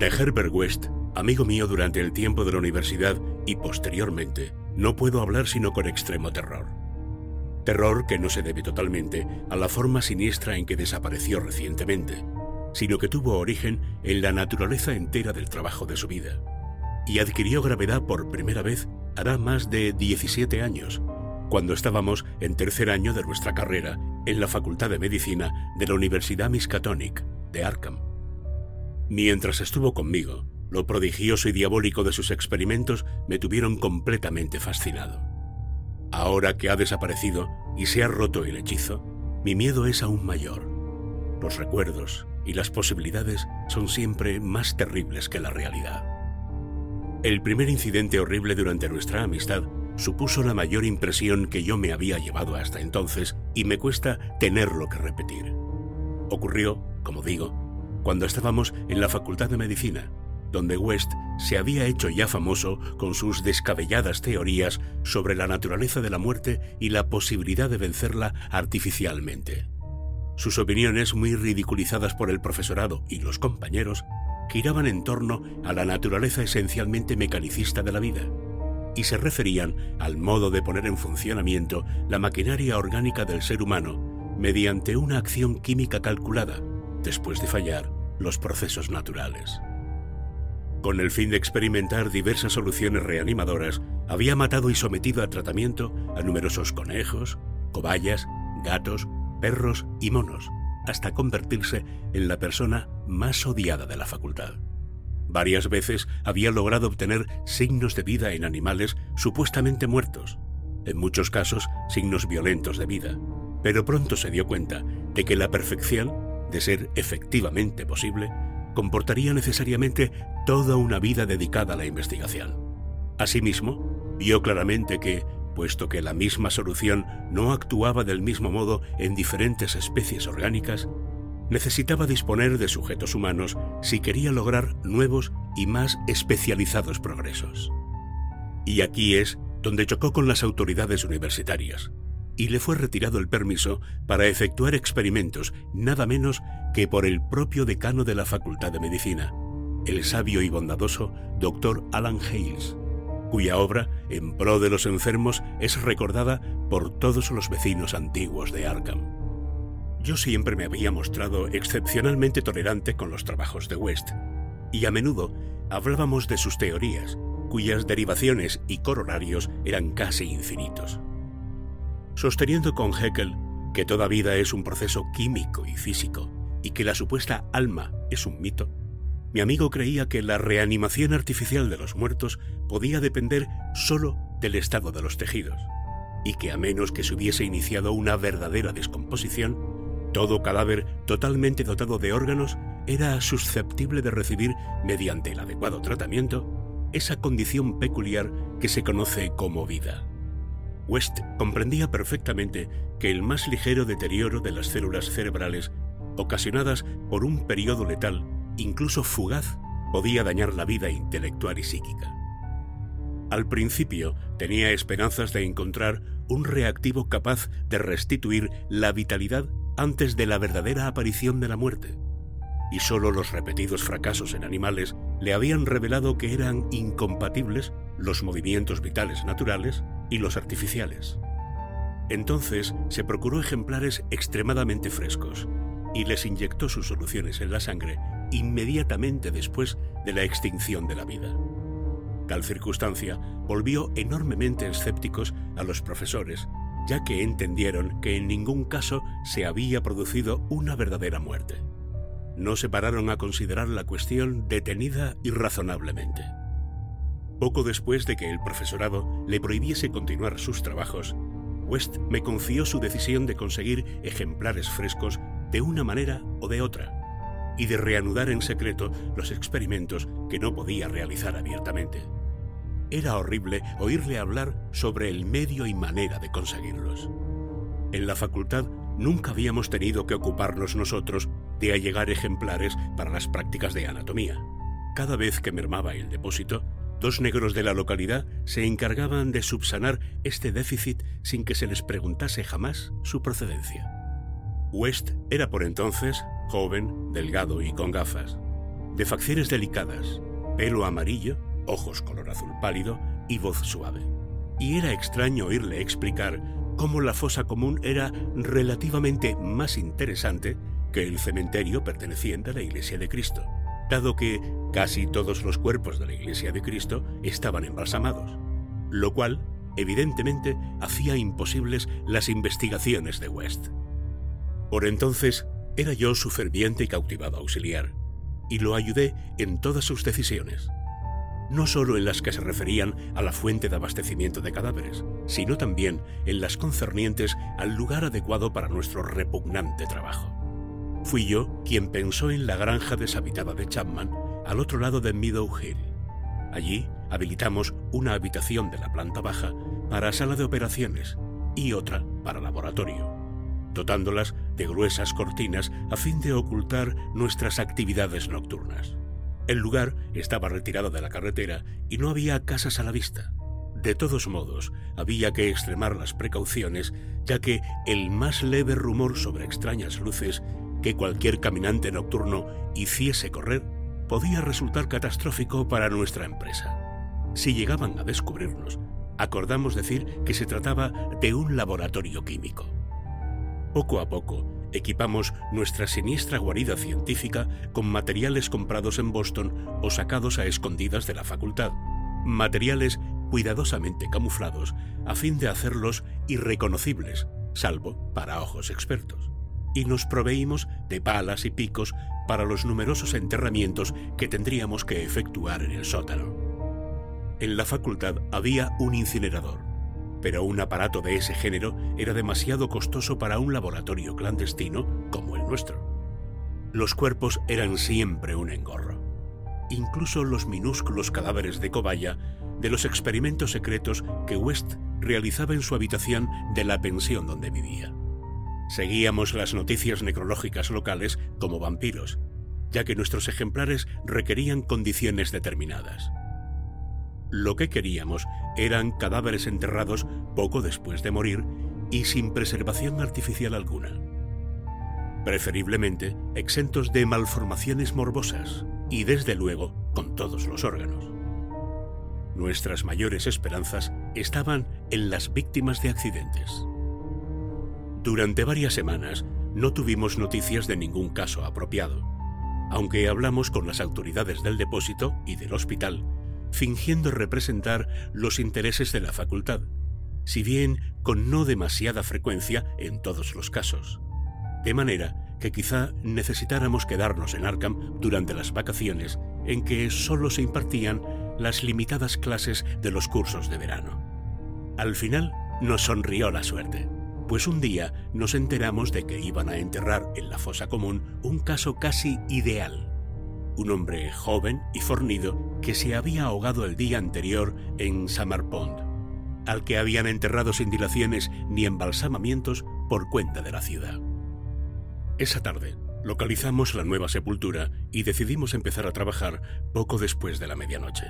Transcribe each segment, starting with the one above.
De Herbert West, amigo mío durante el tiempo de la universidad y posteriormente, no puedo hablar sino con extremo terror. Terror que no se debe totalmente a la forma siniestra en que desapareció recientemente, sino que tuvo origen en la naturaleza entera del trabajo de su vida, y adquirió gravedad por primera vez hará más de 17 años, cuando estábamos en tercer año de nuestra carrera en la Facultad de Medicina de la Universidad Miskatonic de Arkham. Mientras estuvo conmigo, lo prodigioso y diabólico de sus experimentos me tuvieron completamente fascinado. Ahora que ha desaparecido y se ha roto el hechizo, mi miedo es aún mayor. Los recuerdos y las posibilidades son siempre más terribles que la realidad. El primer incidente horrible durante nuestra amistad supuso la mayor impresión que yo me había llevado hasta entonces y me cuesta tenerlo que repetir. Ocurrió, como digo, cuando estábamos en la Facultad de Medicina, donde West se había hecho ya famoso con sus descabelladas teorías sobre la naturaleza de la muerte y la posibilidad de vencerla artificialmente. Sus opiniones, muy ridiculizadas por el profesorado y los compañeros, giraban en torno a la naturaleza esencialmente mecanicista de la vida, y se referían al modo de poner en funcionamiento la maquinaria orgánica del ser humano mediante una acción química calculada, después de fallar los procesos naturales. Con el fin de experimentar diversas soluciones reanimadoras, había matado y sometido a tratamiento a numerosos conejos, cobayas, gatos, perros y monos, hasta convertirse en la persona más odiada de la facultad. Varias veces había logrado obtener signos de vida en animales supuestamente muertos, en muchos casos signos violentos de vida, pero pronto se dio cuenta de que la perfección de ser efectivamente posible, comportaría necesariamente toda una vida dedicada a la investigación. Asimismo, vio claramente que, puesto que la misma solución no actuaba del mismo modo en diferentes especies orgánicas, necesitaba disponer de sujetos humanos si quería lograr nuevos y más especializados progresos. Y aquí es donde chocó con las autoridades universitarias, y le fue retirado el permiso para efectuar experimentos nada menos que por el propio decano de la Facultad de Medicina, el sabio y bondadoso Dr. Alan Hales, cuya obra en pro de los enfermos es recordada por todos los vecinos antiguos de Arkham. Yo siempre me había mostrado excepcionalmente tolerante con los trabajos de West, y a menudo hablábamos de sus teorías, cuyas derivaciones y corolarios eran casi infinitos. Sosteniendo con Haeckel que toda vida es un proceso químico y físico y que la supuesta alma es un mito, mi amigo creía que la reanimación artificial de los muertos podía depender solo del estado de los tejidos y que a menos que se hubiese iniciado una verdadera descomposición, todo cadáver totalmente dotado de órganos era susceptible de recibir, mediante el adecuado tratamiento, esa condición peculiar que se conoce como vida. West comprendía perfectamente que el más ligero deterioro de las células cerebrales, ocasionadas por un periodo letal, incluso fugaz, podía dañar la vida intelectual y psíquica. Al principio tenía esperanzas de encontrar un reactivo capaz de restituir la vitalidad antes de la verdadera aparición de la muerte, y solo los repetidos fracasos en animales le habían revelado que eran incompatibles los movimientos vitales naturales y los artificiales. Entonces se procuró ejemplares extremadamente frescos y les inyectó sus soluciones en la sangre inmediatamente después de la extinción de la vida. Tal circunstancia volvió enormemente escépticos a los profesores, ya que entendieron que en ningún caso se había producido una verdadera muerte. No se pararon a considerar la cuestión detenida y razonablemente. Poco después de que el profesorado le prohibiese continuar sus trabajos, West me confió su decisión de conseguir ejemplares frescos de una manera o de otra, y de reanudar en secreto los experimentos que no podía realizar abiertamente. Era horrible oírle hablar sobre el medio y manera de conseguirlos. En la facultad nunca habíamos tenido que ocuparnos nosotros de allegar ejemplares para las prácticas de anatomía. Cada vez que mermaba el depósito, Dos negros de la localidad se encargaban de subsanar este déficit sin que se les preguntase jamás su procedencia. West era por entonces joven, delgado y con gafas. de facciones delicadas, pelo amarillo, ojos color azul pálido y voz suave. Y era extraño oírle explicar cómo la fosa común era relativamente más interesante que el cementerio perteneciente a la Iglesia de Cristo, dado que casi todos los cuerpos de la Iglesia de Cristo estaban embalsamados, lo cual, evidentemente, hacía imposibles las investigaciones de West. Por entonces, era yo su ferviente y cautivado auxiliar, y lo ayudé en todas sus decisiones, no solo en las que se referían a la fuente de abastecimiento de cadáveres, sino también en las concernientes al lugar adecuado para nuestro repugnante trabajo. Fui yo quien pensó en la granja deshabitada de Chapman al otro lado de Meadow Hill. Allí habilitamos una habitación de la planta baja para sala de operaciones y otra para laboratorio, dotándolas de gruesas cortinas a fin de ocultar nuestras actividades nocturnas. El lugar estaba retirado de la carretera y no había casas a la vista. De todos modos, había que extremar las precauciones, ya que el más leve rumor sobre extrañas luces que cualquier caminante nocturno hiciese correr podía resultar catastrófico para nuestra empresa. Si llegaban a descubrirnos, acordamos decir que se trataba de un laboratorio químico. Poco a poco, equipamos nuestra siniestra guarida científica con materiales comprados en Boston o sacados a escondidas de la facultad, materiales cuidadosamente camuflados a fin de hacerlos irreconocibles, salvo para ojos expertos y nos proveímos de palas y picos para los numerosos enterramientos que tendríamos que efectuar en el sótano. En la facultad había un incinerador, pero un aparato de ese género era demasiado costoso para un laboratorio clandestino como el nuestro. Los cuerpos eran siempre un engorro. Incluso los minúsculos cadáveres de cobaya de los experimentos secretos que West realizaba en su habitación de la pensión donde vivía. Seguíamos las noticias necrológicas locales como vampiros, ya que nuestros ejemplares requerían condiciones determinadas. Lo que queríamos eran cadáveres enterrados poco después de morir y sin preservación artificial alguna. Preferiblemente exentos de malformaciones morbosas y desde luego con todos los órganos. Nuestras mayores esperanzas estaban en las víctimas de accidentes. Durante varias semanas no tuvimos noticias de ningún caso apropiado, aunque hablamos con las autoridades del depósito y del hospital, fingiendo representar los intereses de la facultad, si bien con no demasiada frecuencia en todos los casos. De manera que quizá necesitáramos quedarnos en Arkham durante las vacaciones en que solo se impartían las limitadas clases de los cursos de verano. Al final nos sonrió la suerte pues un día nos enteramos de que iban a enterrar en la fosa común un caso casi ideal. Un hombre joven y fornido que se había ahogado el día anterior en Summer Pond, al que habían enterrado sin dilaciones ni embalsamamientos por cuenta de la ciudad. Esa tarde localizamos la nueva sepultura y decidimos empezar a trabajar poco después de la medianoche.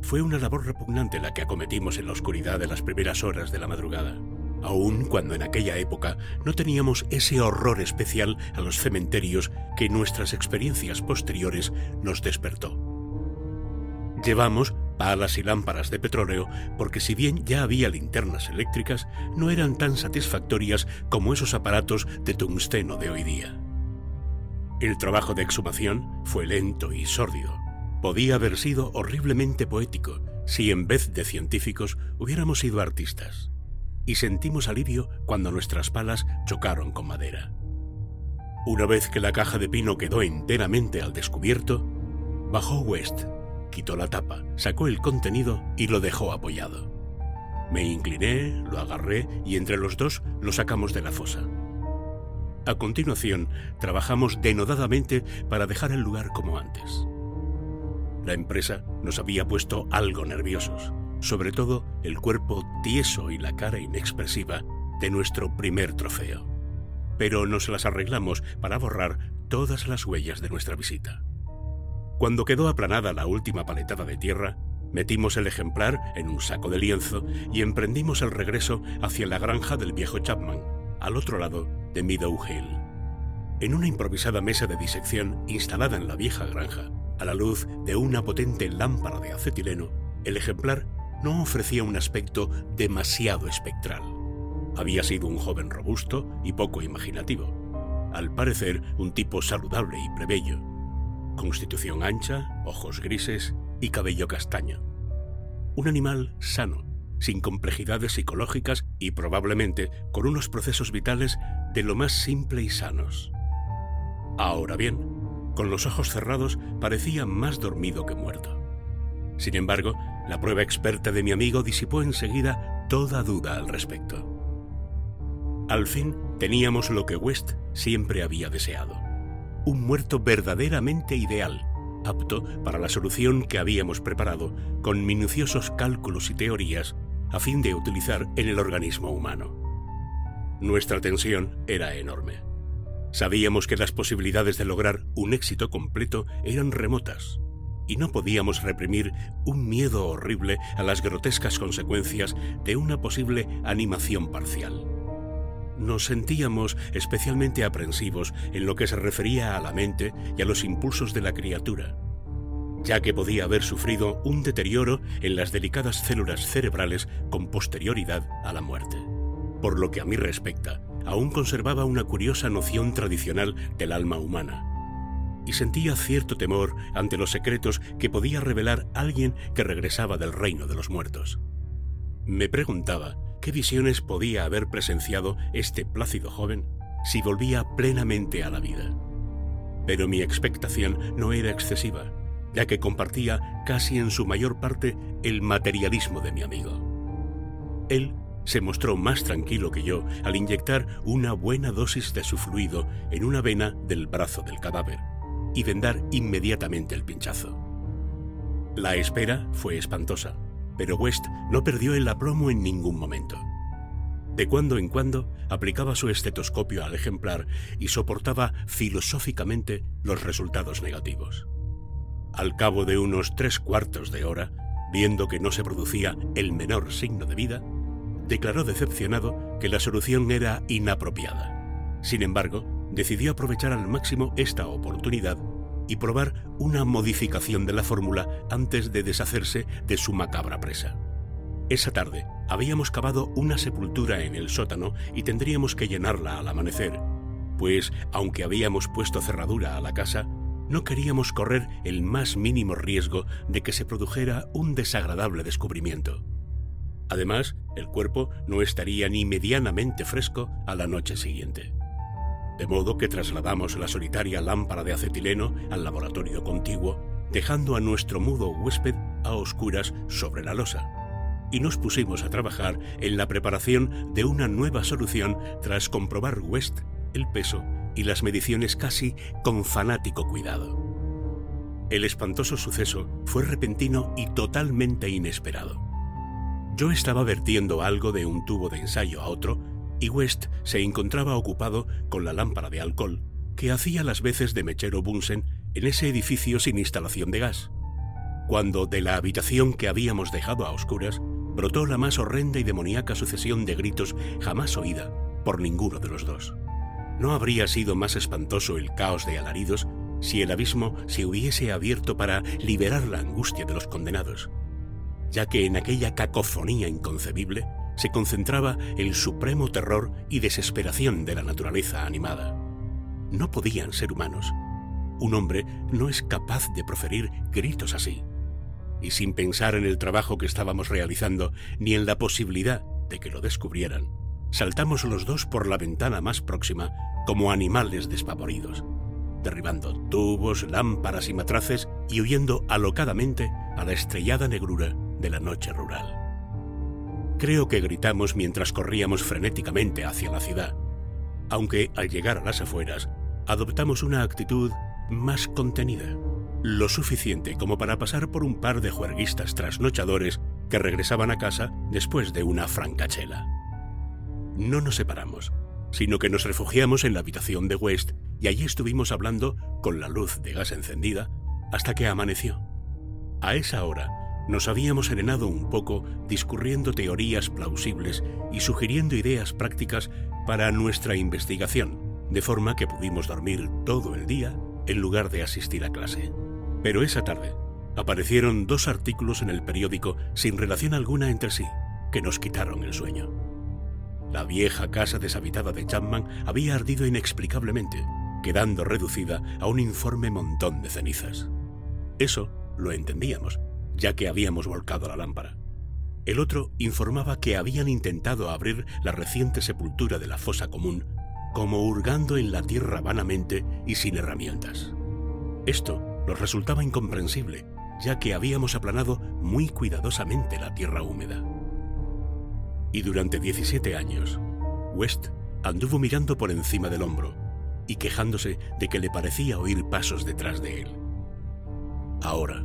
Fue una labor repugnante la que acometimos en la oscuridad de las primeras horas de la madrugada aun cuando en aquella época no teníamos ese horror especial a los cementerios que nuestras experiencias posteriores nos despertó. Llevamos palas y lámparas de petróleo porque si bien ya había linternas eléctricas, no eran tan satisfactorias como esos aparatos de tungsteno de hoy día. El trabajo de exhumación fue lento y sórdido. Podía haber sido horriblemente poético si en vez de científicos hubiéramos sido artistas y sentimos alivio cuando nuestras palas chocaron con madera. Una vez que la caja de pino quedó enteramente al descubierto, bajó West, quitó la tapa, sacó el contenido y lo dejó apoyado. Me incliné, lo agarré y entre los dos lo sacamos de la fosa. A continuación, trabajamos denodadamente para dejar el lugar como antes. La empresa nos había puesto algo nerviosos sobre todo el cuerpo tieso y la cara inexpresiva de nuestro primer trofeo. Pero nos las arreglamos para borrar todas las huellas de nuestra visita. Cuando quedó aplanada la última paletada de tierra, metimos el ejemplar en un saco de lienzo y emprendimos el regreso hacia la granja del viejo Chapman, al otro lado de Meadow Hill. En una improvisada mesa de disección instalada en la vieja granja, a la luz de una potente lámpara de acetileno, el ejemplar no ofrecía un aspecto demasiado espectral. Había sido un joven robusto y poco imaginativo. Al parecer, un tipo saludable y plebeyo. Constitución ancha, ojos grises y cabello castaño. Un animal sano, sin complejidades psicológicas y probablemente con unos procesos vitales de lo más simple y sanos. Ahora bien, con los ojos cerrados parecía más dormido que muerto. Sin embargo, la prueba experta de mi amigo disipó enseguida toda duda al respecto. Al fin teníamos lo que West siempre había deseado. Un muerto verdaderamente ideal, apto para la solución que habíamos preparado con minuciosos cálculos y teorías a fin de utilizar en el organismo humano. Nuestra tensión era enorme. Sabíamos que las posibilidades de lograr un éxito completo eran remotas y no podíamos reprimir un miedo horrible a las grotescas consecuencias de una posible animación parcial. Nos sentíamos especialmente aprensivos en lo que se refería a la mente y a los impulsos de la criatura, ya que podía haber sufrido un deterioro en las delicadas células cerebrales con posterioridad a la muerte. Por lo que a mí respecta, aún conservaba una curiosa noción tradicional del alma humana, y sentía cierto temor ante los secretos que podía revelar alguien que regresaba del reino de los muertos. Me preguntaba qué visiones podía haber presenciado este plácido joven si volvía plenamente a la vida. Pero mi expectación no era excesiva, ya que compartía casi en su mayor parte el materialismo de mi amigo. Él se mostró más tranquilo que yo al inyectar una buena dosis de su fluido en una vena del brazo del cadáver y vendar inmediatamente el pinchazo. La espera fue espantosa, pero West no perdió el aplomo en ningún momento. De cuando en cuando aplicaba su estetoscopio al ejemplar y soportaba filosóficamente los resultados negativos. Al cabo de unos tres cuartos de hora, viendo que no se producía el menor signo de vida, declaró decepcionado que la solución era inapropiada. Sin embargo, decidió aprovechar al máximo esta oportunidad y probar una modificación de la fórmula antes de deshacerse de su macabra presa. Esa tarde habíamos cavado una sepultura en el sótano y tendríamos que llenarla al amanecer, pues aunque habíamos puesto cerradura a la casa, no queríamos correr el más mínimo riesgo de que se produjera un desagradable descubrimiento. Además, el cuerpo no estaría ni medianamente fresco a la noche siguiente de modo que trasladamos la solitaria lámpara de acetileno al laboratorio contiguo, dejando a nuestro mudo huésped a oscuras sobre la losa. Y nos pusimos a trabajar en la preparación de una nueva solución tras comprobar West el peso y las mediciones casi con fanático cuidado. El espantoso suceso fue repentino y totalmente inesperado. Yo estaba vertiendo algo de un tubo de ensayo a otro y West se encontraba ocupado con la lámpara de alcohol que hacía las veces de mechero Bunsen en ese edificio sin instalación de gas, cuando de la habitación que habíamos dejado a oscuras brotó la más horrenda y demoníaca sucesión de gritos jamás oída por ninguno de los dos. No habría sido más espantoso el caos de alaridos si el abismo se hubiese abierto para liberar la angustia de los condenados, ya que en aquella cacofonía inconcebible se concentraba el supremo terror y desesperación de la naturaleza animada. No podían ser humanos. Un hombre no es capaz de proferir gritos así. Y sin pensar en el trabajo que estábamos realizando ni en la posibilidad de que lo descubrieran, saltamos los dos por la ventana más próxima como animales despavoridos, derribando tubos, lámparas y matraces y huyendo alocadamente a la estrellada negrura de la noche rural. Creo que gritamos mientras corríamos frenéticamente hacia la ciudad, aunque al llegar a las afueras adoptamos una actitud más contenida, lo suficiente como para pasar por un par de juerguistas trasnochadores que regresaban a casa después de una francachela. No nos separamos, sino que nos refugiamos en la habitación de West y allí estuvimos hablando con la luz de gas encendida hasta que amaneció. A esa hora nos habíamos serenado un poco discurriendo teorías plausibles y sugiriendo ideas prácticas para nuestra investigación, de forma que pudimos dormir todo el día en lugar de asistir a clase. Pero esa tarde aparecieron dos artículos en el periódico sin relación alguna entre sí, que nos quitaron el sueño. La vieja casa deshabitada de Chapman había ardido inexplicablemente, quedando reducida a un informe montón de cenizas. Eso lo entendíamos, ya que habíamos volcado la lámpara. El otro informaba que habían intentado abrir la reciente sepultura de la fosa común, como hurgando en la tierra vanamente y sin herramientas. Esto nos resultaba incomprensible, ya que habíamos aplanado muy cuidadosamente la tierra húmeda. Y durante 17 años, West anduvo mirando por encima del hombro y quejándose de que le parecía oír pasos detrás de él. Ahora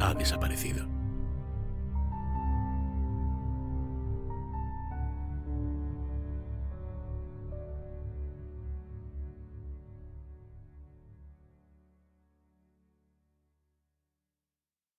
ha desaparecido.